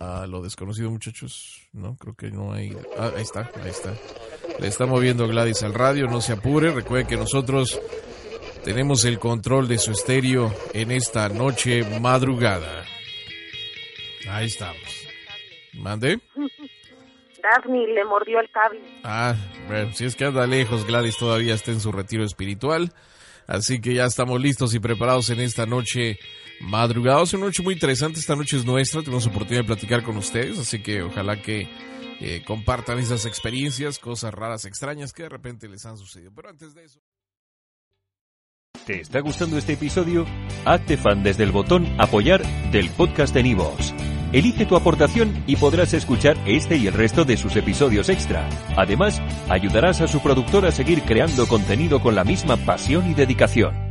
A lo desconocido, muchachos. No, creo que no hay. Ah, ahí está, ahí está. Le está moviendo Gladys al radio, no se apure. Recuerde que nosotros tenemos el control de su estéreo en esta noche madrugada. Ahí estamos. ¿Mande? Daphne le mordió el cable. Ah, bueno, si es que anda lejos, Gladys todavía está en su retiro espiritual. Así que ya estamos listos y preparados en esta noche madrugada. Es una noche muy interesante. Esta noche es nuestra. Tenemos oportunidad de platicar con ustedes. Así que ojalá que eh, compartan esas experiencias, cosas raras, extrañas que de repente les han sucedido. Pero antes de eso. ¿Te está gustando este episodio? Hazte fan desde el botón Apoyar del podcast de Nivos. Elige tu aportación y podrás escuchar este y el resto de sus episodios extra. Además, ayudarás a su productor a seguir creando contenido con la misma pasión y dedicación.